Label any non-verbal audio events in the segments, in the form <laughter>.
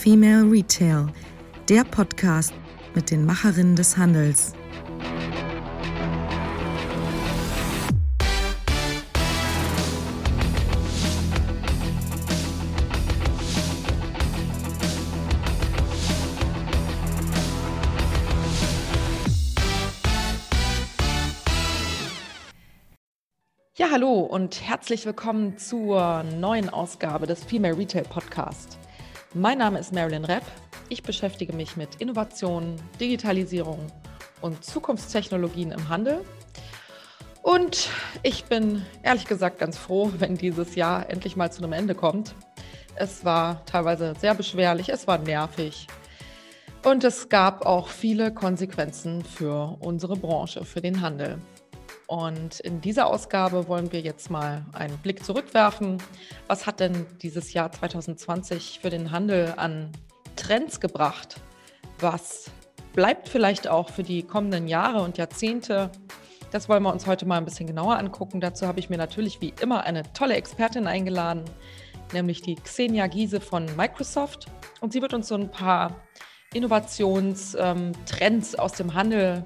Female Retail, der Podcast mit den Macherinnen des Handels. Ja, hallo und herzlich willkommen zur neuen Ausgabe des Female Retail Podcast. Mein Name ist Marilyn Repp. Ich beschäftige mich mit Innovation, Digitalisierung und Zukunftstechnologien im Handel. Und ich bin ehrlich gesagt ganz froh, <laughs> wenn dieses Jahr endlich mal zu einem Ende kommt. Es war teilweise sehr beschwerlich, es war nervig. Und es gab auch viele Konsequenzen für unsere Branche, für den Handel. Und in dieser Ausgabe wollen wir jetzt mal einen Blick zurückwerfen. Was hat denn dieses Jahr 2020 für den Handel an Trends gebracht? Was bleibt vielleicht auch für die kommenden Jahre und Jahrzehnte? Das wollen wir uns heute mal ein bisschen genauer angucken. Dazu habe ich mir natürlich wie immer eine tolle Expertin eingeladen, nämlich die Xenia Giese von Microsoft. Und sie wird uns so ein paar Innovationstrends aus dem Handel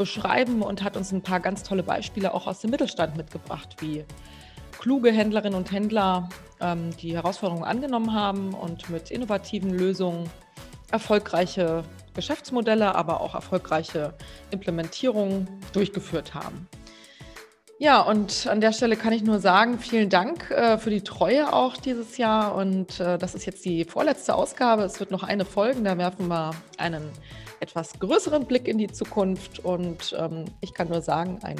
beschreiben und hat uns ein paar ganz tolle Beispiele auch aus dem Mittelstand mitgebracht, wie kluge Händlerinnen und Händler ähm, die Herausforderungen angenommen haben und mit innovativen Lösungen erfolgreiche Geschäftsmodelle, aber auch erfolgreiche Implementierungen durchgeführt haben. Ja, und an der Stelle kann ich nur sagen, vielen Dank äh, für die Treue auch dieses Jahr. Und äh, das ist jetzt die vorletzte Ausgabe. Es wird noch eine folgen. Da werfen wir einen etwas größeren Blick in die Zukunft. Und ähm, ich kann nur sagen, ein,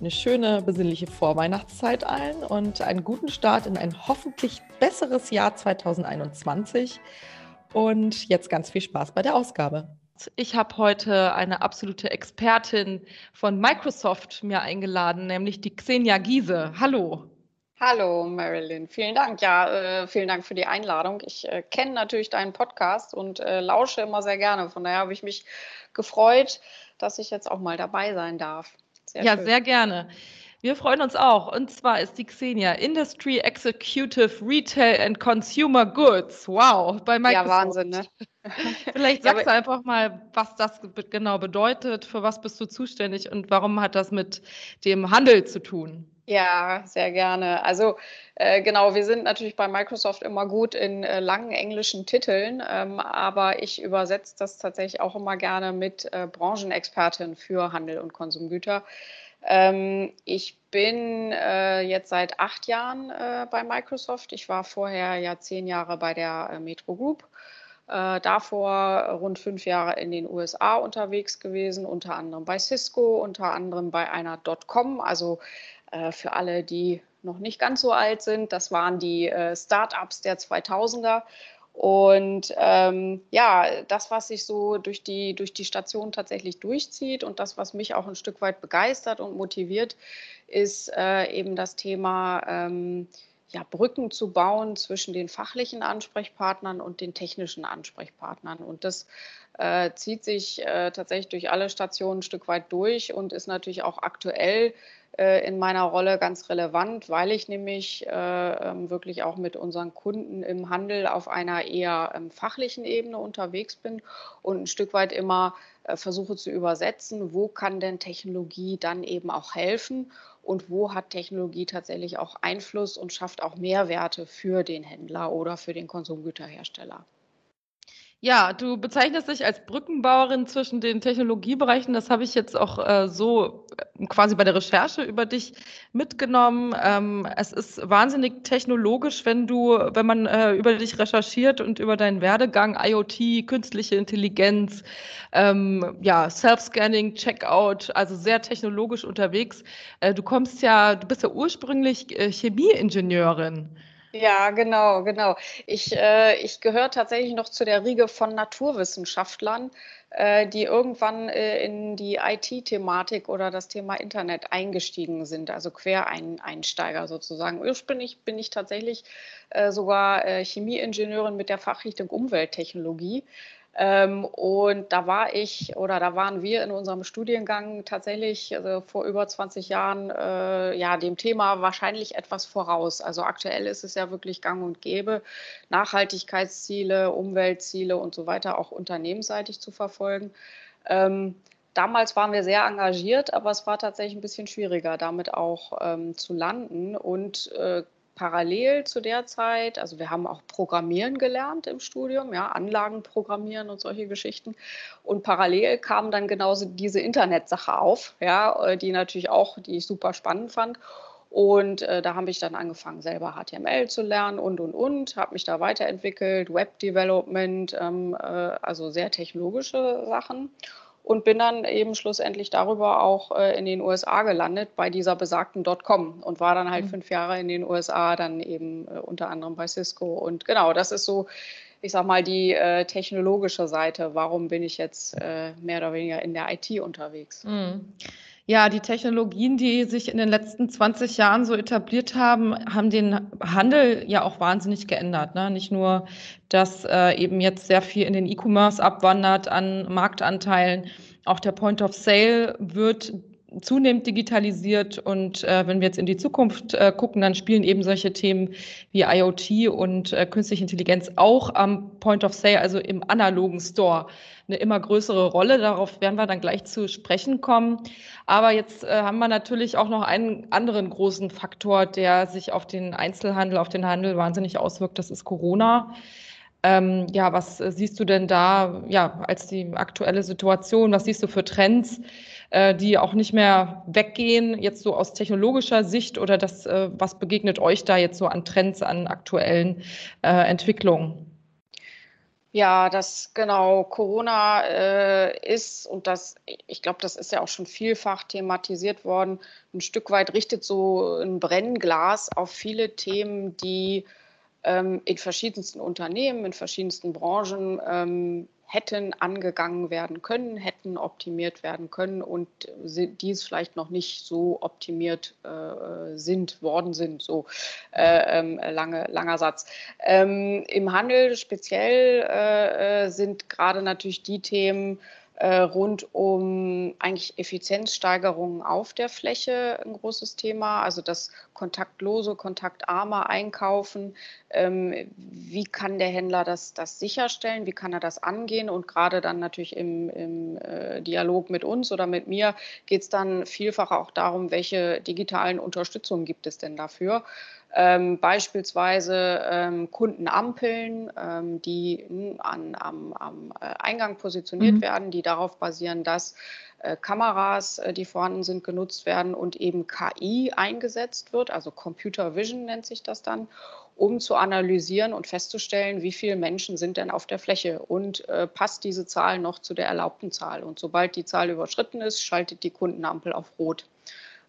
eine schöne, besinnliche Vorweihnachtszeit allen und einen guten Start in ein hoffentlich besseres Jahr 2021. Und jetzt ganz viel Spaß bei der Ausgabe. Ich habe heute eine absolute Expertin von Microsoft mir eingeladen, nämlich die Xenia Giese. Hallo. Hallo Marilyn, vielen Dank. Ja, äh, vielen Dank für die Einladung. Ich äh, kenne natürlich deinen Podcast und äh, lausche immer sehr gerne. Von daher habe ich mich gefreut, dass ich jetzt auch mal dabei sein darf. Sehr ja, schön. sehr gerne. Wir freuen uns auch. Und zwar ist die Xenia Industry Executive Retail and Consumer Goods. Wow, bei Microsoft. Ja, Wahnsinn, ne? <laughs> Vielleicht sagst ja, du einfach mal, was das genau bedeutet, für was bist du zuständig und warum hat das mit dem Handel zu tun? Ja, sehr gerne. Also äh, genau, wir sind natürlich bei Microsoft immer gut in äh, langen englischen Titeln, ähm, aber ich übersetze das tatsächlich auch immer gerne mit äh, Branchenexpertin für Handel und Konsumgüter. Ähm, ich bin äh, jetzt seit acht Jahren äh, bei Microsoft. Ich war vorher ja zehn Jahre bei der äh, Metro Group. davor rund fünf Jahre in den USA unterwegs gewesen, unter anderem bei Cisco, unter anderem bei einer Dotcom, also äh, für alle, die noch nicht ganz so alt sind, das waren die äh, Startups der 2000er. Und ähm, ja, das, was sich so durch die, durch die Station tatsächlich durchzieht und das, was mich auch ein Stück weit begeistert und motiviert, ist äh, eben das Thema, ähm, ja, Brücken zu bauen zwischen den fachlichen Ansprechpartnern und den technischen Ansprechpartnern. Und das äh, zieht sich äh, tatsächlich durch alle Stationen ein Stück weit durch und ist natürlich auch aktuell äh, in meiner Rolle ganz relevant, weil ich nämlich äh, ähm, wirklich auch mit unseren Kunden im Handel auf einer eher ähm, fachlichen Ebene unterwegs bin und ein Stück weit immer äh, versuche zu übersetzen, wo kann denn Technologie dann eben auch helfen und wo hat Technologie tatsächlich auch Einfluss und schafft auch Mehrwerte für den Händler oder für den Konsumgüterhersteller. Ja, du bezeichnest dich als Brückenbauerin zwischen den Technologiebereichen. Das habe ich jetzt auch äh, so äh, quasi bei der Recherche über dich mitgenommen. Ähm, es ist wahnsinnig technologisch, wenn du, wenn man äh, über dich recherchiert und über deinen Werdegang, IoT, künstliche Intelligenz, ähm, ja, Self-Scanning, Checkout, also sehr technologisch unterwegs. Äh, du kommst ja, du bist ja ursprünglich äh, Chemieingenieurin. Ja, genau, genau. Ich, äh, ich gehöre tatsächlich noch zu der Riege von Naturwissenschaftlern, äh, die irgendwann äh, in die IT-Thematik oder das Thema Internet eingestiegen sind, also Quereinsteiger sozusagen. Ursprünglich bin ich tatsächlich äh, sogar äh, Chemieingenieurin mit der Fachrichtung Umwelttechnologie. Ähm, und da war ich oder da waren wir in unserem Studiengang tatsächlich also vor über 20 Jahren äh, ja dem Thema wahrscheinlich etwas voraus. Also aktuell ist es ja wirklich gang und gäbe, Nachhaltigkeitsziele, Umweltziele und so weiter auch unternehmensseitig zu verfolgen. Ähm, damals waren wir sehr engagiert, aber es war tatsächlich ein bisschen schwieriger, damit auch ähm, zu landen. Und äh, parallel zu der Zeit, also wir haben auch Programmieren gelernt im Studium, ja, Anlagen programmieren und solche Geschichten. Und parallel kam dann genauso diese Internetsache auf, ja, äh, die natürlich auch, die ich super spannend fand. Und äh, da habe ich dann angefangen, selber HTML zu lernen und, und, und, habe mich da weiterentwickelt, Web Development, ähm, äh, also sehr technologische Sachen und bin dann eben schlussendlich darüber auch äh, in den USA gelandet bei dieser besagten .com und war dann halt mhm. fünf Jahre in den USA, dann eben äh, unter anderem bei Cisco und genau, das ist so, ich sag mal, die äh, technologische Seite. Warum bin ich jetzt äh, mehr oder weniger in der IT unterwegs? Mhm. Ja, die Technologien, die sich in den letzten 20 Jahren so etabliert haben, haben den Handel ja auch wahnsinnig geändert. Ne? Nicht nur, dass äh, eben jetzt sehr viel in den E-Commerce abwandert an Marktanteilen, auch der Point of Sale wird zunehmend digitalisiert und äh, wenn wir jetzt in die Zukunft äh, gucken, dann spielen eben solche Themen wie IoT und äh, künstliche Intelligenz auch am Point of Sale, also im analogen Store, eine immer größere Rolle. Darauf werden wir dann gleich zu sprechen kommen. Aber jetzt äh, haben wir natürlich auch noch einen anderen großen Faktor, der sich auf den Einzelhandel, auf den Handel wahnsinnig auswirkt. Das ist Corona. Ähm, ja, was äh, siehst du denn da ja, als die aktuelle Situation? Was siehst du für Trends, äh, die auch nicht mehr weggehen, jetzt so aus technologischer Sicht oder das, äh, was begegnet euch da jetzt so an Trends, an aktuellen äh, Entwicklungen? Ja, das genau, Corona äh, ist, und das, ich glaube, das ist ja auch schon vielfach thematisiert worden, ein Stück weit richtet so ein Brennglas auf viele Themen, die ähm, in verschiedensten Unternehmen, in verschiedensten Branchen ähm, hätten angegangen werden können, hätten optimiert werden können und dies vielleicht noch nicht so optimiert äh, sind, worden sind. So äh, ähm, lange, langer Satz. Ähm, Im Handel speziell äh, äh sind gerade natürlich die Themen, äh, rund um eigentlich Effizienzsteigerungen auf der Fläche ein großes Thema, also das kontaktlose, kontaktarme Einkaufen. Ähm, wie kann der Händler das, das sicherstellen? Wie kann er das angehen? Und gerade dann natürlich im, im äh, Dialog mit uns oder mit mir geht es dann vielfach auch darum, welche digitalen Unterstützungen gibt es denn dafür? Ähm, beispielsweise ähm, Kundenampeln, ähm, die an, am, am, äh, Eingang positioniert mhm. werden, die darauf basieren, dass äh, Kameras, äh, die vorhanden sind, genutzt werden und eben KI eingesetzt wird, also Computer Vision nennt sich das dann, um zu analysieren und festzustellen, wie viele Menschen sind denn auf der Fläche und äh, passt diese Zahl noch zu der erlaubten Zahl. Und sobald die Zahl überschritten ist, schaltet die Kundenampel auf Rot.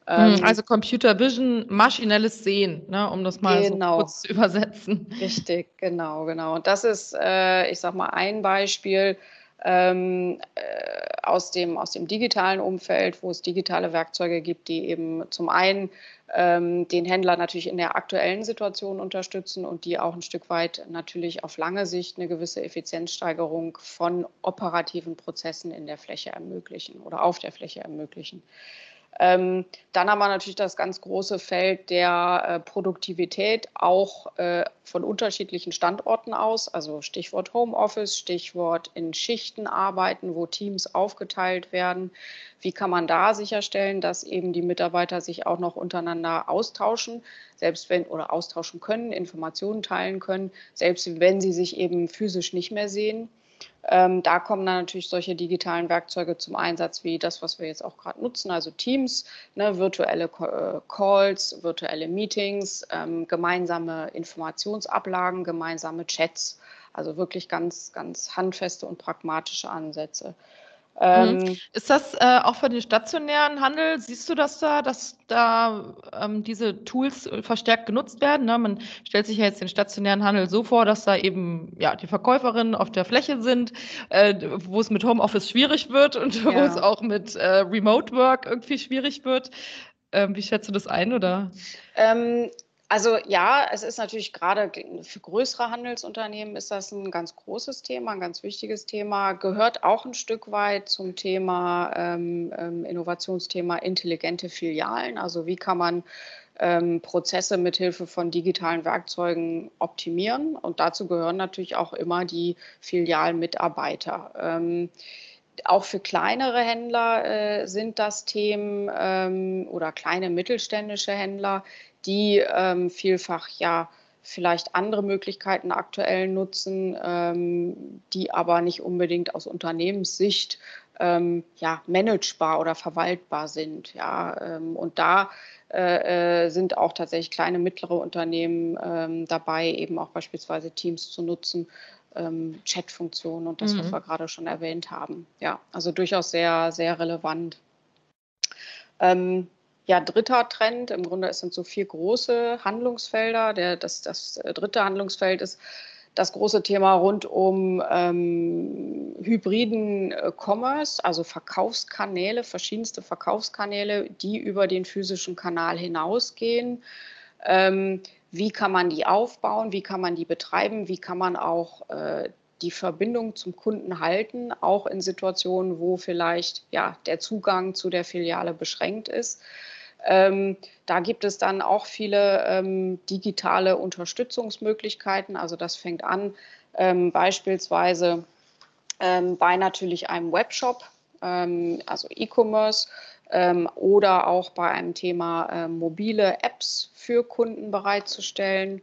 Ähm, also Computer Vision, maschinelles Sehen, ne, um das mal genau. so kurz zu übersetzen. Richtig, genau, genau. Und das ist, äh, ich sag mal, ein Beispiel ähm, äh, aus, dem, aus dem digitalen Umfeld, wo es digitale Werkzeuge gibt, die eben zum einen ähm, den Händler natürlich in der aktuellen Situation unterstützen und die auch ein Stück weit natürlich auf lange Sicht eine gewisse Effizienzsteigerung von operativen Prozessen in der Fläche ermöglichen oder auf der Fläche ermöglichen. Ähm, dann haben wir natürlich das ganz große Feld der äh, Produktivität auch äh, von unterschiedlichen Standorten aus, also Stichwort Homeoffice, Stichwort in Schichten arbeiten, wo Teams aufgeteilt werden. Wie kann man da sicherstellen, dass eben die Mitarbeiter sich auch noch untereinander austauschen, selbst wenn oder austauschen können, Informationen teilen können, selbst wenn sie sich eben physisch nicht mehr sehen? Ähm, da kommen dann natürlich solche digitalen Werkzeuge zum Einsatz, wie das, was wir jetzt auch gerade nutzen, also Teams, ne, virtuelle äh, Calls, virtuelle Meetings, ähm, gemeinsame Informationsablagen, gemeinsame Chats. Also wirklich ganz, ganz handfeste und pragmatische Ansätze. Mhm. Ähm, ist das äh, auch für den stationären Handel? Siehst du das da, dass da ähm, diese Tools verstärkt genutzt werden? Ne? Man stellt sich ja jetzt den stationären Handel so vor, dass da eben ja die Verkäuferinnen auf der Fläche sind, äh, wo es mit Homeoffice schwierig wird und <laughs> ja. wo es auch mit äh, Remote Work irgendwie schwierig wird. Ähm, wie schätzt du das ein? Oder? Ähm, Also ja, es ist natürlich gerade für größere Handelsunternehmen ist das ein ganz großes Thema, ein ganz wichtiges Thema, gehört auch ein Stück weit zum Thema ähm, ähm Innovationsthema intelligente Filialen. Also wie kann man ähm, Prozesse mithilfe von digitalen Werkzeugen optimieren? Und dazu gehören natürlich auch immer die Filialmitarbeiter. Ähm, auch für kleinere Händler äh, sind das Themen ähm, oder kleine mittelständische Händler, die ähm, vielfach ja vielleicht andere Möglichkeiten aktuell nutzen, ähm, die aber nicht unbedingt aus Unternehmenssicht ähm, ja, managebar oder verwaltbar sind. Ja, ähm, und da äh, äh, sind auch tatsächlich kleine, mittlere Unternehmen ähm, dabei, eben auch beispielsweise Teams zu nutzen, ähm, Chat-Funktionen und das, mhm. was wir gerade schon erwähnt haben. Ja, also durchaus sehr, sehr relevant. Ähm, ja, dritter Trend, im Grunde sind so vier große Handlungsfelder. Der, das, das äh, dritte Handlungsfeld ist das große Thema rund um ähm, hybriden äh, Commerce, also Verkaufskanäle, verschiedenste Verkaufskanäle, die über den physischen Kanal hinausgehen. Ähm, wie kann man die aufbauen? Wie kann man die betreiben? Wie kann man auch äh, die Verbindung zum Kunden halten, auch in Situationen, wo vielleicht ja, der Zugang zu der Filiale beschränkt ist? Ähm, da gibt es dann auch viele ähm, digitale Unterstützungsmöglichkeiten. Also das fängt an ähm, beispielsweise ähm, bei natürlich einem Webshop, ähm, also E-Commerce ähm, oder auch bei einem Thema äh, mobile Apps für Kunden bereitzustellen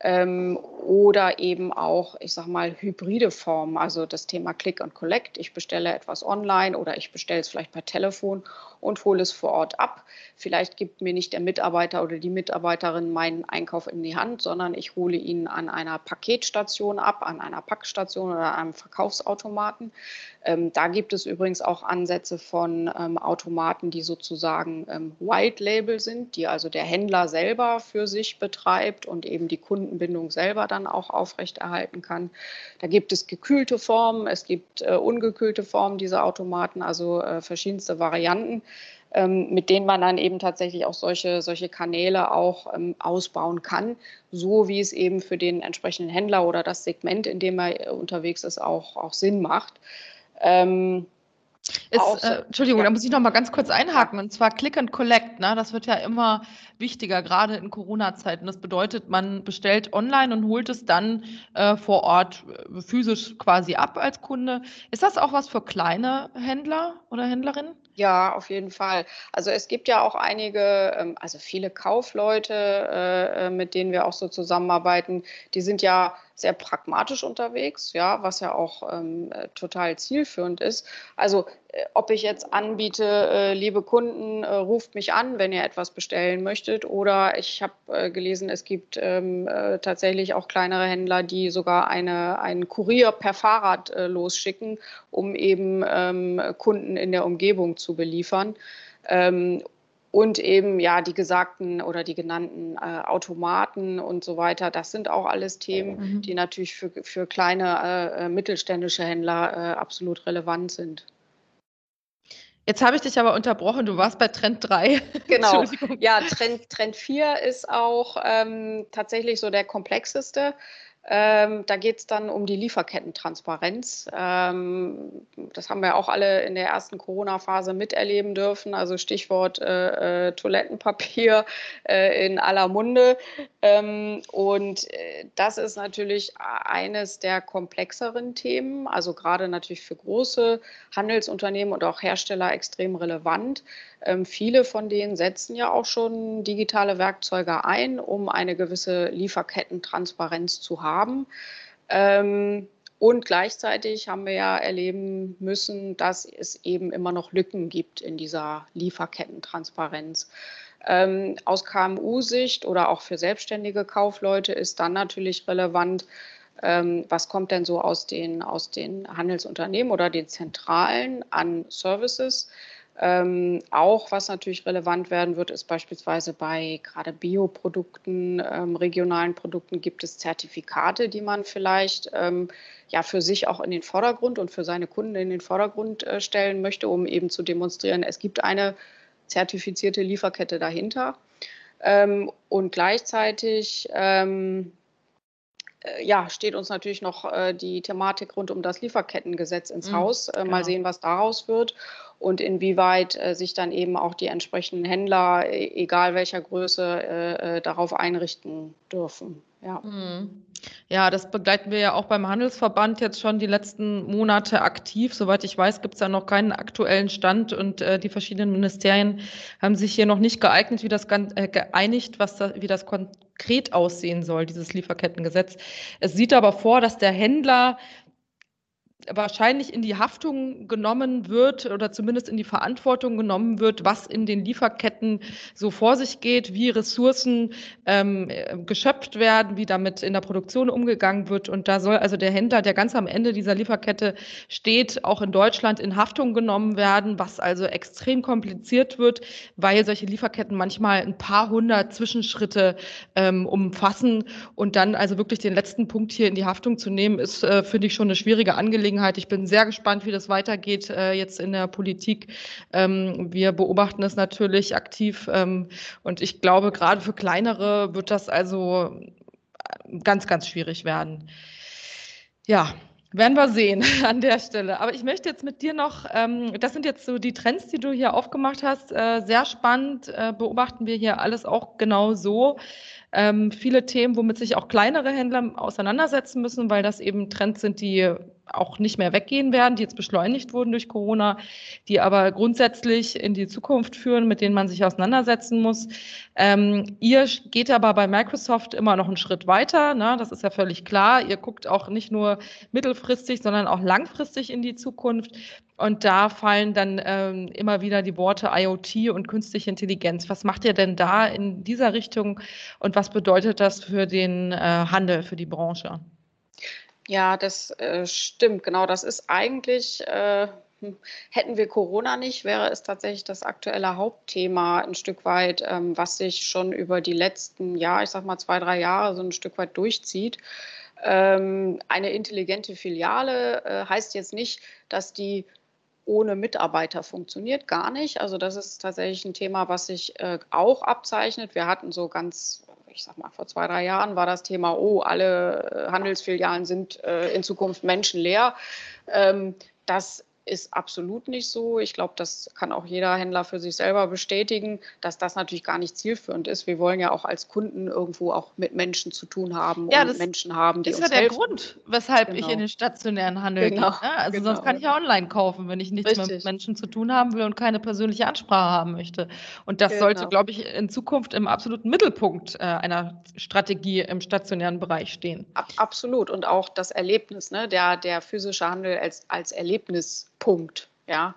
ähm, oder eben auch, ich sag mal, hybride Formen, also das Thema Click und Collect. Ich bestelle etwas online oder ich bestelle es vielleicht per Telefon und hole es vor Ort ab. Vielleicht gibt mir nicht der Mitarbeiter oder die Mitarbeiterin meinen Einkauf in die Hand, sondern ich hole ihn an einer Paketstation ab, an einer Packstation oder einem Verkaufsautomaten. Ähm, da gibt es übrigens auch Ansätze von ähm, Automaten, die sozusagen ähm, White Label sind, die also der Händler selber für sich betreibt und eben die Kundenbindung selber dann auch aufrechterhalten kann. Da gibt es gekühlte Formen, es gibt äh, ungekühlte Formen dieser Automaten, also äh, verschiedenste Varianten ähm, mit denen man dann eben tatsächlich auch solche, solche Kanäle auch ähm, ausbauen kann, so wie es eben für den entsprechenden Händler oder das Segment, in dem er äh, unterwegs ist, auch, auch Sinn macht. Ähm, ist, äh, Entschuldigung, ja. da muss ich noch mal ganz kurz einhaken. Und zwar Click and Collect. Ne? Das wird ja immer wichtiger, gerade in Corona-Zeiten. Das bedeutet, man bestellt online und holt es dann äh, vor Ort äh, physisch quasi ab als Kunde. Ist das auch was für kleine Händler oder Händlerinnen? Ja, auf jeden Fall. Also es gibt ja auch einige, ähm, also viele Kaufleute, äh, äh, mit denen wir auch so zusammenarbeiten, die sind ja sehr pragmatisch unterwegs, ja, was ja auch ähm, äh, total zielführend ist. Also äh, ob ich jetzt anbiete, äh, liebe Kunden, äh, ruft mich an, wenn ihr etwas bestellen möchtet, oder ich habe äh, gelesen, es gibt ähm, äh, tatsächlich auch kleinere Händler, die sogar eine, einen Kurier per Fahrrad losschicken, um eben ähm, Kunden in der Umgebung zu beliefern. Ähm, und eben ja die gesagten oder die genannten äh, Automaten und so weiter. Das sind auch alles Themen, mhm. die natürlich für, für kleine äh, äh mittelständische Händler äh, absolut relevant sind. Jetzt habe ich dich aber unterbrochen, du warst bei Trend 3. <laughs> Genau. ja, Trend, Trend 4 ist auch ähm, tatsächlich so der komplexeste. Ähm, da geht es dann um die Lieferkettentransparenz. Ähm, das haben wir auch alle in der ersten Corona-Phase miterleben dürfen. Also Stichwort äh, äh, Toilettenpapier <laughs> äh, in aller Munde. Ähm, und äh, das ist natürlich eines der komplexeren Themen. Also gerade natürlich für große Handelsunternehmen und auch Hersteller extrem relevant. Ähm, viele von denen setzen ja auch schon digitale Werkzeuge ein, um eine gewisse Lieferkettentransparenz zu haben. Ähm, und gleichzeitig haben wir ja erleben müssen, dass es eben immer noch Lücken gibt in dieser Lieferkettentransparenz. Ähm, aus KMU-Sicht oder auch für selbstständige Kaufleute ist dann natürlich relevant, ähm, was kommt denn so aus den, aus den Handelsunternehmen oder den Zentralen an Services ähm, auch was natürlich relevant werden wird, ist beispielsweise bei gerade Bioprodukten, ähm, regionalen Produkten gibt es Zertifikate, die man vielleicht ähm, ja für sich auch in den Vordergrund und für seine Kunden in den Vordergrund äh, stellen möchte, um eben zu demonstrieren, es gibt eine zertifizierte Lieferkette dahinter. Ähm, und gleichzeitig ähm, äh, ja, steht uns natürlich noch äh, die Thematik rund um das Lieferkettengesetz ins mhm, Haus. Äh, genau. Mal sehen, was daraus wird und inwieweit äh, sich dann eben auch die entsprechenden Händler, e-, egal welcher Größe, äh, äh, darauf einrichten dürfen. Ja. Mhm. ja, das begleiten wir ja auch beim Handelsverband jetzt schon die letzten Monate aktiv. Soweit ich weiß, gibt es da noch keinen aktuellen Stand und äh, die verschiedenen Ministerien haben sich hier noch nicht geeignet, wie das äh, geeinigt, was da, wie das konkret aussehen soll, dieses Lieferkettengesetz. Es sieht aber vor, dass der Händler wahrscheinlich in die Haftung genommen wird oder zumindest in die Verantwortung genommen wird, was in den Lieferketten so vor sich geht, wie Ressourcen ähm, geschöpft werden, wie damit in der Produktion umgegangen wird. Und da soll also der Händler, der ganz am Ende dieser Lieferkette steht, auch in Deutschland in Haftung genommen werden, was also extrem kompliziert wird, weil solche Lieferketten manchmal ein paar hundert Zwischenschritte ähm, umfassen. Und dann also wirklich den letzten Punkt hier in die Haftung zu nehmen, ist, äh, finde ich, schon eine schwierige Angelegenheit Angelegenheit. Ich bin sehr gespannt, wie das weitergeht äh, jetzt in der Politik. Ähm, wir beobachten es natürlich aktiv ähm, und ich glaube, gerade für kleinere wird das also äh, ganz, ganz schwierig werden. Ja, werden wir sehen <laughs> an der Stelle. Aber ich möchte jetzt mit dir noch, ähm, das sind jetzt so die Trends, die du hier aufgemacht hast. Äh, sehr spannend, äh, beobachten wir hier alles auch genau so. Ähm, viele Themen, womit sich auch kleinere Händler auseinandersetzen müssen, weil das eben Trends sind, die auch nicht mehr weggehen werden, die jetzt beschleunigt wurden durch Corona, die aber grundsätzlich in die Zukunft führen, mit denen man sich auseinandersetzen muss. Ähm, ihr geht aber bei Microsoft immer noch einen Schritt weiter, ne? das ist ja völlig klar. Ihr guckt auch nicht nur mittelfristig, sondern auch langfristig in die Zukunft. Und da fallen dann ähm, immer wieder die Worte IoT und künstliche Intelligenz. Was macht ihr denn da in dieser Richtung und was bedeutet das für den äh, Handel, für die Branche? Ja, das äh, stimmt, genau. Das ist eigentlich, äh, hm, hätten wir Corona nicht, wäre es tatsächlich das aktuelle Hauptthema ein Stück weit, ähm, was sich schon über die letzten, ja, ich sag mal zwei, drei Jahre so ein Stück weit durchzieht. Ähm, eine intelligente Filiale äh, heißt jetzt nicht, dass die ohne Mitarbeiter funktioniert, gar nicht. Also das ist tatsächlich ein Thema, was sich äh, auch abzeichnet. Wir hatten so ganz ich sag mal, vor zwei, drei Jahren war das Thema, oh, alle äh, Handelsfilialen sind äh, in Zukunft menschenleer. Ähm, das ist absolut nicht so. Ich glaube, das kann auch jeder Händler für sich selber bestätigen, dass das natürlich gar nicht zielführend ist. Wir wollen ja auch als Kunden irgendwo auch mit Menschen zu tun haben ja, und Menschen haben, die uns helfen. Das ist ja der Grund, weshalb genau. ich in den stationären Handel genau. gehe. Ne? Also genau. sonst kann ich ja online kaufen, wenn ich nichts Richtig. mehr mit Menschen zu tun haben will und keine persönliche Ansprache haben möchte. Und das genau. sollte, glaube ich, in Zukunft im absoluten Mittelpunkt äh, einer Strategie im stationären Bereich stehen. Ab, absolut. Und auch das Erlebnis, ne? der, der physische Handel als, als Erlebnis Punkt. Ja.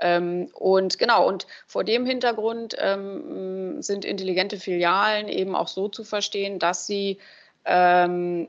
Ähm, und genau, und vor dem Hintergrund ähm, sind intelligente Filialen eben auch so zu verstehen, dass sie ähm,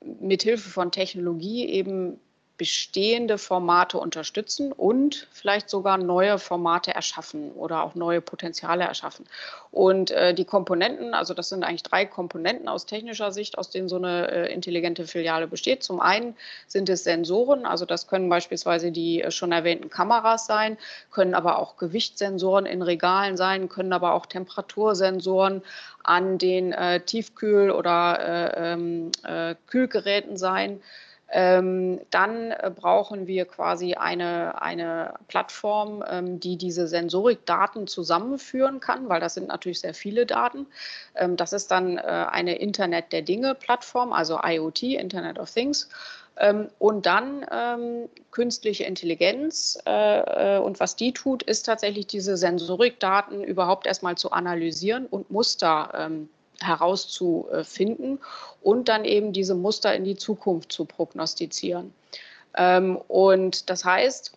mithilfe von Technologie eben bestehende Formate unterstützen und vielleicht sogar neue Formate erschaffen oder auch neue Potenziale erschaffen. Und äh, die Komponenten, also das sind eigentlich drei Komponenten aus technischer Sicht, aus denen so eine äh, intelligente Filiale besteht. Zum einen sind es Sensoren, also das können beispielsweise die äh, schon erwähnten Kameras sein, können aber auch Gewichtssensoren in Regalen sein, können aber auch Temperatursensoren an den äh, Tiefkühl- oder äh, ähm, äh, Kühlgeräten sein. Ähm, dann äh, brauchen wir quasi eine, eine Plattform, ähm, die diese Sensorikdaten zusammenführen kann, weil das sind natürlich sehr viele Daten. Ähm, das ist dann äh, eine Internet der Dinge-Plattform, also IoT, Internet of Things. Ähm, und dann ähm, künstliche Intelligenz. Äh, äh, und was die tut, ist tatsächlich diese Sensorikdaten überhaupt erstmal zu analysieren und Muster ähm, herauszufinden und dann eben diese Muster in die Zukunft zu prognostizieren. Ähm, und das heißt,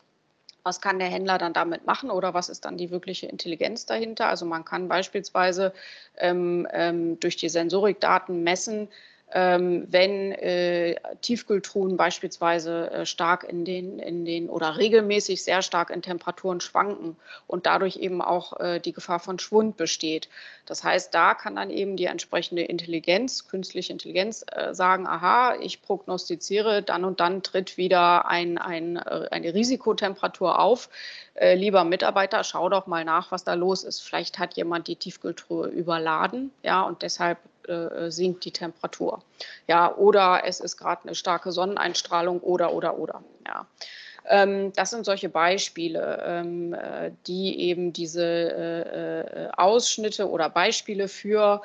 was kann der Händler dann damit machen oder was ist dann die wirkliche Intelligenz dahinter? Also man kann beispielsweise ähm, ähm, durch die Sensorikdaten messen, wenn äh, Tiefkühltruhen beispielsweise äh, stark in den, in den oder regelmäßig sehr stark in Temperaturen schwanken und dadurch eben auch äh, die Gefahr von Schwund besteht. Das heißt, da kann dann eben die entsprechende Intelligenz, künstliche Intelligenz äh, sagen, aha, ich prognostiziere, dann und dann tritt wieder ein, ein, äh, eine Risikotemperatur auf. Äh, lieber Mitarbeiter, schau doch mal nach, was da los ist. Vielleicht hat jemand die Tiefkühltruhe überladen, ja, und deshalb äh, sinkt die Temperatur. Ja, oder es ist gerade eine starke Sonneneinstrahlung oder, oder, oder. Ja. Ähm, das sind solche Beispiele, ähm, äh, die eben diese äh, Ausschnitte oder Beispiele für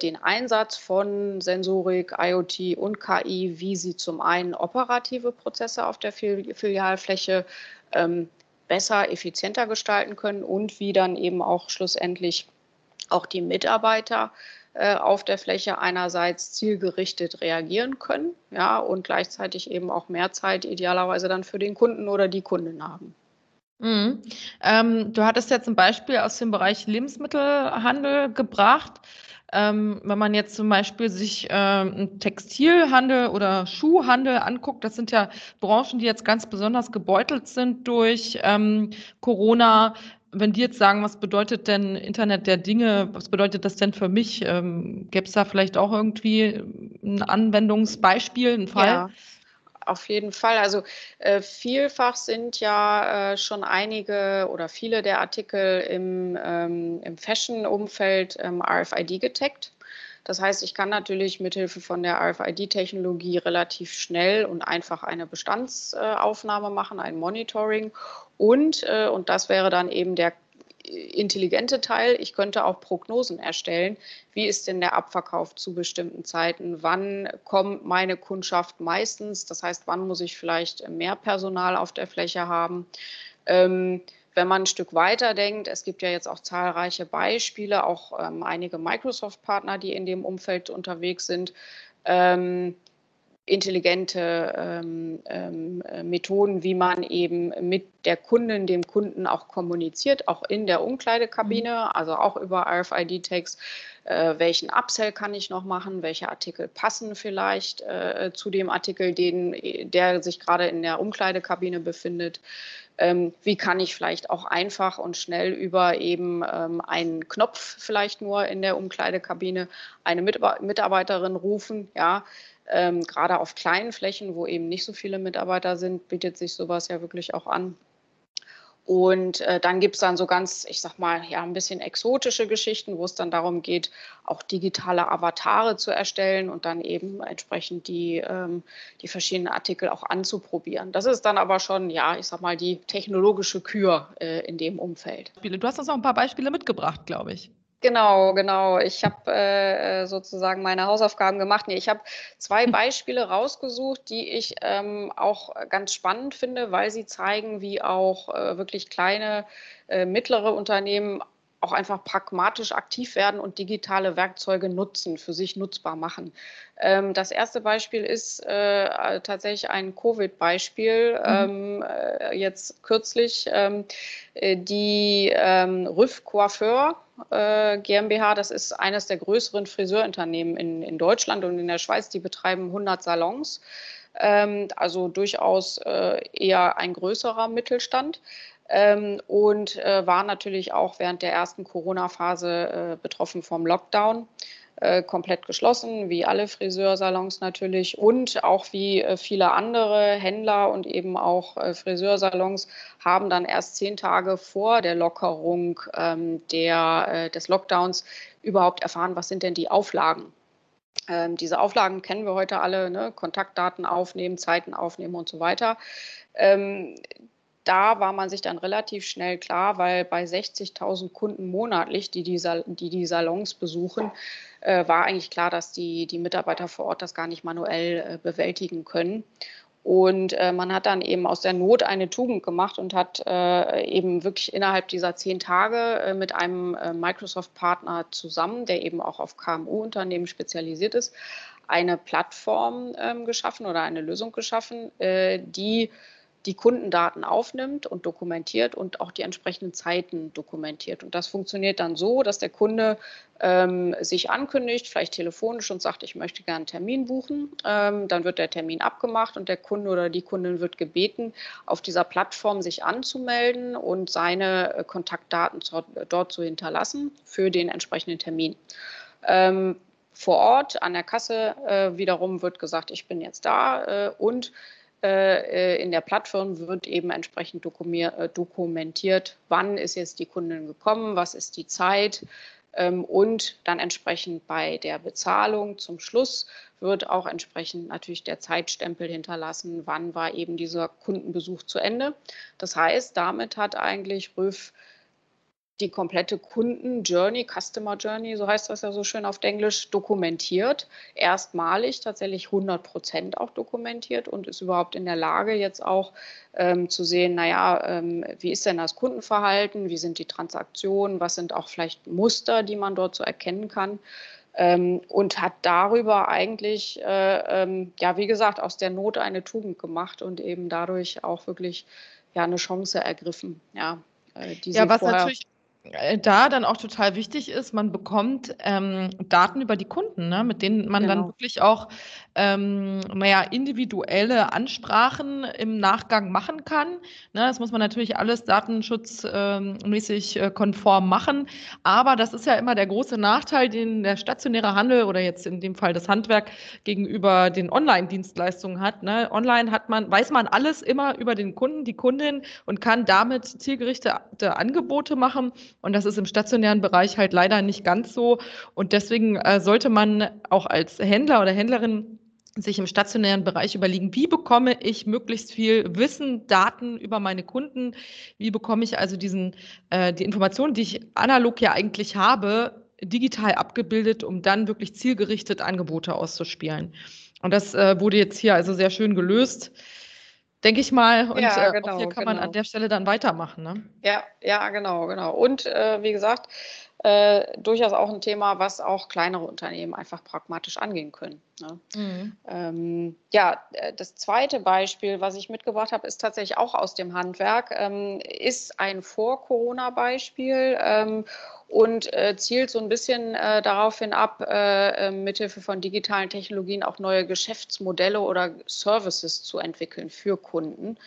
den Einsatz von Sensorik, IoT und KI, wie sie zum einen operative Prozesse auf der Filialfläche ähm, besser, effizienter gestalten können und wie dann eben auch schlussendlich auch die Mitarbeiter äh, auf der Fläche einerseits zielgerichtet reagieren können, ja, und gleichzeitig eben auch mehr Zeit idealerweise dann für den Kunden oder die Kundin haben. Mhm. Ähm, du hattest jetzt ein Beispiel aus dem Bereich Lebensmittelhandel gebracht. Ähm, wenn man jetzt zum Beispiel sich ähm, Textilhandel oder Schuhhandel anguckt, das sind ja Branchen, die jetzt ganz besonders gebeutelt sind durch ähm, Corona wenn die jetzt sagen, was bedeutet denn Internet der Dinge, was bedeutet das denn für mich? Ähm, Gäbe es da vielleicht auch irgendwie ein Anwendungsbeispiel, einen Fall? Ja. Auf jeden Fall. Also äh, vielfach sind ja äh, schon einige oder viele der Artikel im, ähm, im Fashion-Umfeld ähm, RFID getaggt. Das heißt, ich kann natürlich mithilfe von der RFID-Technologie relativ schnell und einfach eine Bestandsaufnahme machen, ein Monitoring. Und, äh, und das wäre dann eben der intelligente Teil. Ich könnte auch Prognosen erstellen. Wie ist denn der Abverkauf zu bestimmten Zeiten? Wann kommt meine Kundschaft meistens? Das heißt, wann muss ich vielleicht mehr Personal auf der Fläche haben? Ähm, wenn man ein Stück weiter denkt, es gibt ja jetzt auch zahlreiche Beispiele, auch ähm, einige Microsoft-Partner, die in dem Umfeld unterwegs sind. Ähm, intelligente ähm, ähm, äh, Methoden, wie man eben mit der Kundin, dem Kunden auch kommuniziert, auch in der Umkleidekabine, mhm. also auch über RFID-Tags. Äh, welchen Upsell kann ich noch machen? Welche Artikel passen vielleicht äh, zu dem Artikel, den, der sich gerade in der Umkleidekabine befindet? Ähm, wie kann ich vielleicht auch einfach und schnell über eben ähm, einen Knopf vielleicht nur in der Umkleidekabine eine Mitarbeiterin rufen, ja, ähm, gerade auf kleinen Flächen, wo eben nicht so viele Mitarbeiter sind, bietet sich sowas ja wirklich auch an. Und äh, dann gibt es dann so ganz, ich sag mal, ja, ein bisschen exotische Geschichten, wo es dann darum geht, auch digitale Avatare zu erstellen und dann eben entsprechend die, ähm, die verschiedenen Artikel auch anzuprobieren. Das ist dann aber schon, ja, ich sag mal, die technologische Kür äh, in dem Umfeld. Du hast uns auch ein paar Beispiele mitgebracht, glaube ich. Genau, genau. Ich habe äh, sozusagen meine Hausaufgaben gemacht. Nee, ich habe zwei Beispiele rausgesucht, die ich ähm, auch ganz spannend finde, weil sie zeigen, wie auch äh, wirklich kleine, äh, mittlere Unternehmen auch einfach pragmatisch aktiv werden und digitale Werkzeuge nutzen, für sich nutzbar machen. Ähm, das erste Beispiel ist äh, tatsächlich ein Covid-Beispiel. Mhm. Ähm, äh, jetzt kürzlich ähm, äh, die ähm, Rüff Coiffeur äh, GmbH, das ist eines der größeren Friseurunternehmen in, in Deutschland und in der Schweiz. Die betreiben 100 Salons ähm, also durchaus äh, eher ein größerer Mittelstand ähm, und äh, war natürlich auch während der ersten Corona-Phase äh, betroffen vom Lockdown. Äh, komplett geschlossen, wie alle Friseursalons natürlich und auch wie äh, viele andere Händler und eben auch äh, Friseursalons haben dann erst zehn Tage vor der Lockerung ähm, der, äh, des Lockdowns überhaupt erfahren, was sind denn die Auflagen. Ähm, diese Auflagen kennen wir heute alle, ne? Kontaktdaten aufnehmen, Zeiten aufnehmen und so weiter. Ähm, da war man sich dann relativ schnell klar, weil bei 60.000 Kunden monatlich, die die, die, die Salons besuchen, äh, war eigentlich klar, dass die, die Mitarbeiter vor Ort das gar nicht manuell äh, bewältigen können. Und äh, man hat dann eben aus der Not eine Tugend gemacht und hat äh, eben wirklich innerhalb dieser zehn Tage äh, mit einem äh, Microsoft-Partner zusammen, der eben auch auf KMU-Unternehmen spezialisiert ist, eine Plattform ähm, geschaffen oder eine Lösung geschaffen, die die Kundendaten aufnimmt und dokumentiert und auch die entsprechenden Zeiten dokumentiert. Und das funktioniert dann so, dass der Kunde ähm, sich ankündigt, vielleicht telefonisch und sagt, ich möchte gerne einen Termin buchen. Ähm, dann wird der Termin abgemacht und der Kunde oder die Kundin wird gebeten, auf dieser Plattform sich anzumelden und seine äh, Kontaktdaten zu, dort zu hinterlassen für den entsprechenden Termin. Ähm, vor Ort an der Kasse äh, wiederum wird gesagt, ich bin jetzt da äh, und in der Plattform wird eben entsprechend äh, dokumentiert, wann ist jetzt die Kundin gekommen, was ist die Zeit ähm, und dann entsprechend bei der Bezahlung zum Schluss wird auch entsprechend natürlich der Zeitstempel hinterlassen, wann war eben dieser Kundenbesuch zu Ende. Das heißt, damit hat eigentlich Röf die komplette Kunden-Journey, Customer Journey, so heißt das ja so schön auf Englisch, dokumentiert. Erstmalig tatsächlich 100 Prozent auch dokumentiert und ist überhaupt in der Lage, jetzt auch ähm, zu sehen, naja, ähm, wie ist denn das Kundenverhalten, wie sind die Transaktionen, was sind auch vielleicht Muster, die man dort so erkennen kann. Ähm, und hat darüber eigentlich, äh, ähm, ja, wie gesagt, aus der Not eine Tugend gemacht und eben dadurch auch wirklich ja, eine Chance ergriffen. Ja, äh, ja, was natürlich da dann auch total wichtig ist, man bekommt ähm, Daten über die Kunden, ne, mit denen man genau. dann wirklich auch ähm, naja, individuelle Ansprachen im Nachgang machen kann. Ne, das muss man natürlich alles datenschutzmäßig ähm, äh, konform machen. Aber das ist ja immer der große Nachteil, den der stationäre Handel oder jetzt in dem Fall das Handwerk gegenüber den Online-Dienstleistungen hat. Ne. Online hat man, weiß man alles immer über den Kunden, die Kundin und kann damit zielgerichtete Angebote machen. Und das ist im stationären Bereich halt leider nicht ganz so. Und deswegen äh, sollte man auch als Händler oder Händlerin sich im stationären Bereich überlegen, wie bekomme ich möglichst viel Wissen, Daten über meine Kunden, wie bekomme ich also diesen, äh, die Informationen, die ich analog ja eigentlich habe, digital abgebildet, um dann wirklich zielgerichtet Angebote auszuspielen. Und das äh, wurde jetzt hier also sehr schön gelöst denke ich mal. Und ja, äh, genau, hier kann genau. man an der Stelle dann weitermachen. Ne? Ja, ja, genau, genau. Und äh, wie gesagt, äh, durchaus auch ein Thema, was auch kleinere Unternehmen einfach pragmatisch angehen können. Ne? Mhm. Ähm, ja, äh, das zweite Beispiel, was ich mitgebracht habe, ist tatsächlich auch aus dem Handwerk, ähm, ist ein Vor-Corona-Beispiel. Ähm, und äh, zielt so ein bisschen äh, daraufhin ab, äh, ähm, mithilfe von digitalen Technologien auch neue Geschäftsmodelle oder Services zu entwickeln für Kunden.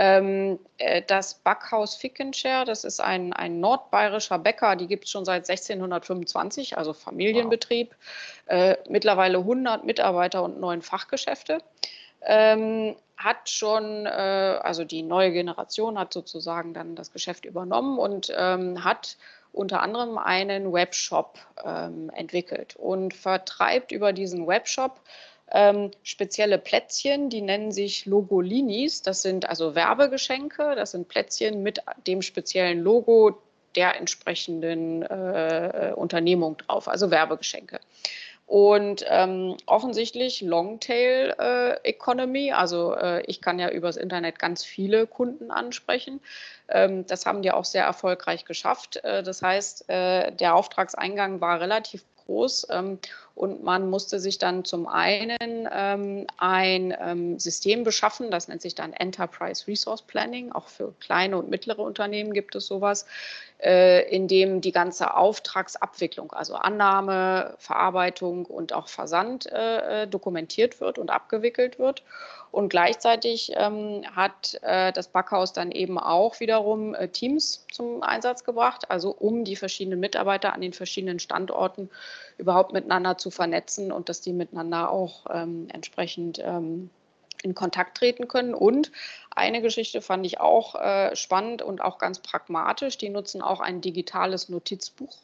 Ähm, äh, das Backhaus Fickenshare, das ist ein, ein nordbayerischer Bäcker, die gibt es schon seit 1625, also Familienbetrieb, wow. Äh, mittlerweile 100 Mitarbeiter und neun Fachgeschäfte. Ähm, hat schon, äh, also die neue Generation hat sozusagen dann das Geschäft übernommen und ähm, hat unter anderem einen Webshop ähm, entwickelt und vertreibt über diesen Webshop ähm, spezielle Plätzchen, die nennen sich Logolinis. Das sind also Werbegeschenke, das sind Plätzchen mit dem speziellen Logo der entsprechenden äh, Unternehmung drauf, also Werbegeschenke. Und ähm, offensichtlich Longtail äh, Economy, also äh, ich kann ja übers Internet ganz viele Kunden ansprechen. Ähm, das haben die auch sehr erfolgreich geschafft. Äh, das heißt, äh, der Auftragseingang war relativ groß ähm, und man musste sich dann zum einen ähm, ein ähm, System beschaffen, das nennt sich dann Enterprise Resource Planning. Auch für kleine und mittlere Unternehmen gibt es sowas, äh, in dem die ganze Auftragsabwicklung, also Annahme, Verarbeitung und auch Versand äh, dokumentiert wird und abgewickelt wird. Und gleichzeitig ähm, hat äh, das Backhaus dann eben auch wiederum äh, Teams zum Einsatz gebracht, also um die verschiedenen Mitarbeiter an den verschiedenen Standorten überhaupt miteinander zu vernetzen und dass die miteinander auch ähm, entsprechend ähm, in Kontakt treten können. Und eine Geschichte fand ich auch äh, spannend und auch ganz pragmatisch. Die nutzen auch ein digitales Notizbuch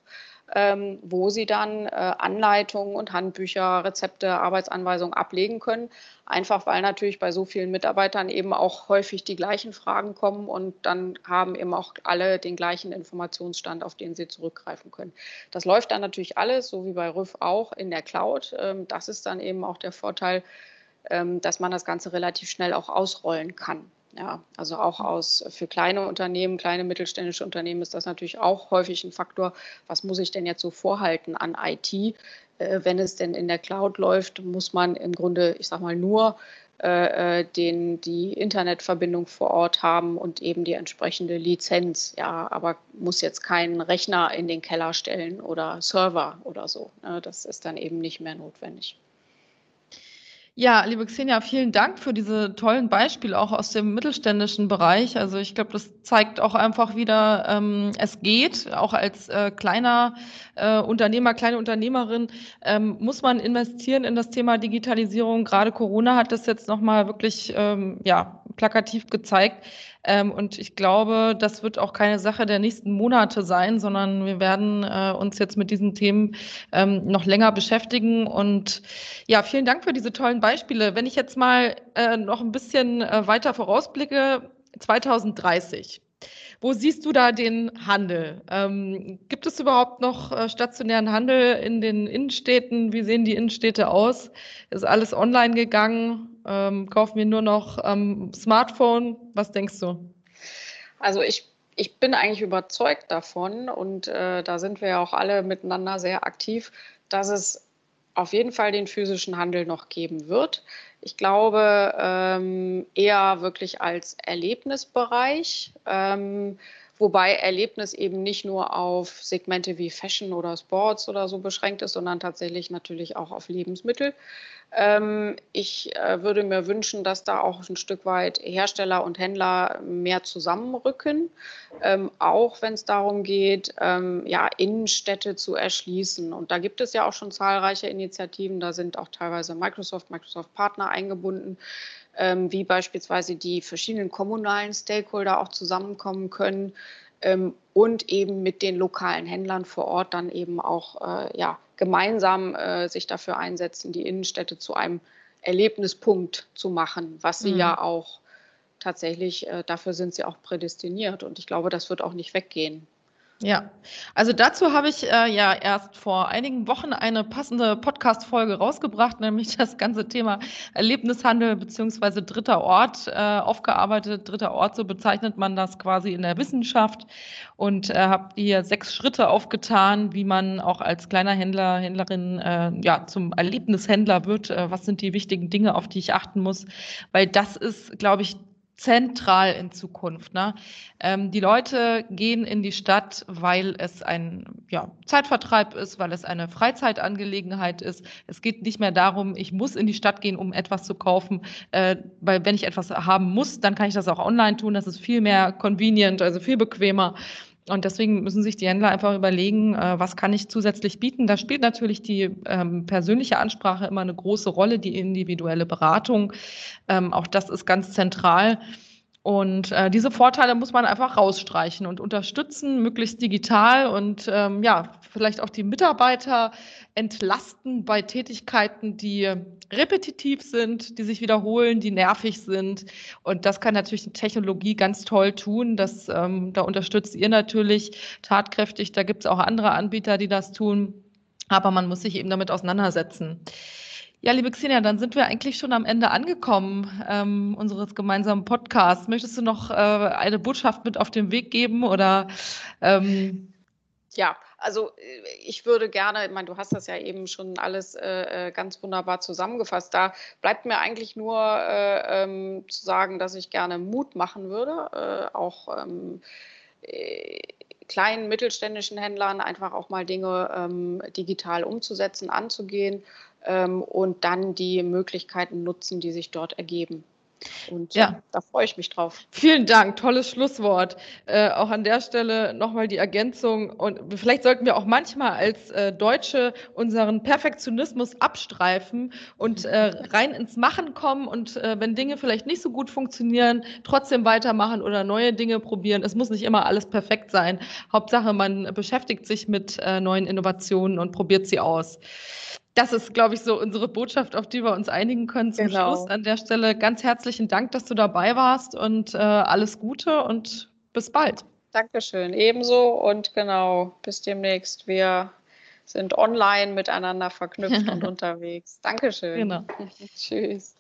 ähm, wo sie dann äh, Anleitungen und Handbücher, Rezepte, Arbeitsanweisungen ablegen können. Einfach weil natürlich bei so vielen Mitarbeitern eben auch häufig die gleichen Fragen kommen und dann haben eben auch alle den gleichen Informationsstand, auf den sie zurückgreifen können. Das läuft dann natürlich alles, so wie bei RÜF auch, in der Cloud. Ähm, das ist dann eben auch der Vorteil, ähm, dass man das Ganze relativ schnell auch ausrollen kann. Ja, also auch aus für kleine Unternehmen, kleine mittelständische Unternehmen ist das natürlich auch häufig ein Faktor. Was muss ich denn jetzt so vorhalten an IT? Äh, wenn es denn in der Cloud läuft, muss man im Grunde, ich sag mal, nur äh, äh, den, die Internetverbindung vor Ort haben und eben die entsprechende Lizenz. Ja, aber muss jetzt keinen Rechner in den Keller stellen oder Server oder so. Ne? Das ist dann eben nicht mehr notwendig. Ja, liebe Xenia, vielen Dank für diese tollen Beispiele auch aus dem mittelständischen Bereich. Also ich glaube, das zeigt auch einfach wieder, ähm, es geht, auch als äh, kleiner äh, Unternehmer, kleine Unternehmerin, ähm, muss man investieren in das Thema Digitalisierung. Gerade Corona hat das jetzt nochmal wirklich ähm, ja, plakativ gezeigt. Ähm, und ich glaube, das wird auch keine Sache der nächsten Monate sein, sondern wir werden äh, uns jetzt mit diesen Themen ähm, noch länger beschäftigen. Und ja, vielen Dank für diese tollen Beispiele. Wenn ich jetzt mal äh, noch ein bisschen äh, weiter vorausblicke, 2030. Wo siehst du da den Handel? Ähm, gibt es überhaupt noch äh, stationären Handel in den Innenstädten? Wie sehen die Innenstädte aus? Ist alles online gegangen? Ähm, kaufen wir nur noch ähm, Smartphone? Was denkst du? Also ich ich bin eigentlich überzeugt davon und äh, da sind wir ja auch alle miteinander sehr aktiv, dass es auf jeden Fall den physischen Handel noch geben wird. Ich glaube ähm, eher wirklich als Erlebnisbereich. Ähm, wobei Erlebnis eben nicht nur auf Segmente wie Fashion oder Sports oder so beschränkt ist, sondern tatsächlich natürlich auch auf Lebensmittel. Ähm, ich äh, würde mir wünschen, dass da auch ein Stück weit Hersteller und Händler mehr zusammenrücken, ähm, auch wenn es darum geht, ähm, ja, Innenstädte zu erschließen. Und da gibt es ja auch schon zahlreiche Initiativen, da sind auch teilweise Microsoft, Microsoft-Partner eingebunden ähm, wie beispielsweise die verschiedenen kommunalen Stakeholder auch zusammenkommen können ähm, und eben mit den lokalen Händlern vor Ort dann eben auch äh, ja, gemeinsam äh, sich dafür einsetzen, die Innenstädte zu einem Erlebnispunkt zu machen, was sie mhm. ja auch tatsächlich, äh, dafür sind sie auch prädestiniert. Und ich glaube, das wird auch nicht weggehen. Ja, also dazu habe ich äh, ja erst vor einigen Wochen eine passende Podcast-Folge rausgebracht, <laughs> nämlich das ganze Thema Erlebnishandel beziehungsweise dritter Ort äh, aufgearbeitet. Dritter Ort, so bezeichnet man das quasi in der Wissenschaft und äh, habe hier sechs Schritte aufgetan, wie man auch als kleiner Händler, Händlerin äh, ja zum Erlebnishändler wird. Äh, was sind die wichtigen Dinge, auf die ich achten muss? Weil das ist, glaube ich, zentral in Zukunft. Ne? Ähm, die Leute gehen in die Stadt, weil es ein ja, Zeitvertreib ist, weil es eine Freizeitangelegenheit ist. Es geht nicht mehr darum, ich muss in die Stadt gehen, um etwas zu kaufen, äh, weil wenn ich etwas haben muss, dann kann ich das auch online tun. Das ist viel mehr convenient, also viel bequemer. Und deswegen müssen sich die Händler einfach überlegen, äh, was kann ich zusätzlich bieten. Da spielt natürlich die ähm, persönliche Ansprache immer eine große Rolle, die individuelle Beratung. Ähm, auch das ist ganz zentral. Und äh, diese Vorteile muss man einfach rausstreichen und unterstützen, möglichst digital und ähm, ja, vielleicht auch die Mitarbeiter entlasten bei Tätigkeiten, die repetitiv sind, die sich wiederholen, die nervig sind. Und das kann natürlich die Technologie ganz toll tun. Das, ähm, da unterstützt ihr natürlich tatkräftig. Da gibt es auch andere Anbieter, die das tun. Aber man muss sich eben damit auseinandersetzen. Ja, liebe Xenia, dann sind wir eigentlich schon am Ende angekommen ähm, unseres gemeinsamen Podcasts. Möchtest du noch äh, eine Botschaft mit auf den Weg geben oder? Ähm ja, also äh, ich würde gerne, ich meine, du hast das ja eben schon alles äh, äh, ganz wunderbar zusammengefasst. Da bleibt mir eigentlich nur äh, ähm, zu sagen, dass ich gerne Mut machen würde, äh, auch ähm, äh, kleinen mittelständischen Händlern einfach auch mal Dinge ähm, digital umzusetzen, anzugehen ähm, und dann die Möglichkeiten nutzen, die sich dort ergeben. Und ja, da freue ich mich drauf. Vielen Dank, tolles Schlusswort. Äh, auch an der Stelle nochmal die Ergänzung. Und vielleicht sollten wir auch manchmal als äh, Deutsche unseren Perfektionismus abstreifen und äh, rein ins Machen kommen und äh, wenn Dinge vielleicht nicht so gut funktionieren, trotzdem weitermachen oder neue Dinge probieren. Es muss nicht immer alles perfekt sein. Hauptsache, man beschäftigt sich mit äh, neuen Innovationen und probiert sie aus das ist, glaube ich, so unsere Botschaft, auf die wir uns einigen können zum genau. Schluss. An der Stelle ganz herzlichen Dank, dass du dabei warst und äh, alles Gute und bis bald. Dankeschön, ebenso und genau, bis demnächst. Wir sind online miteinander verknüpft und <laughs> unterwegs. Dankeschön. Genau. <laughs> Tschüss.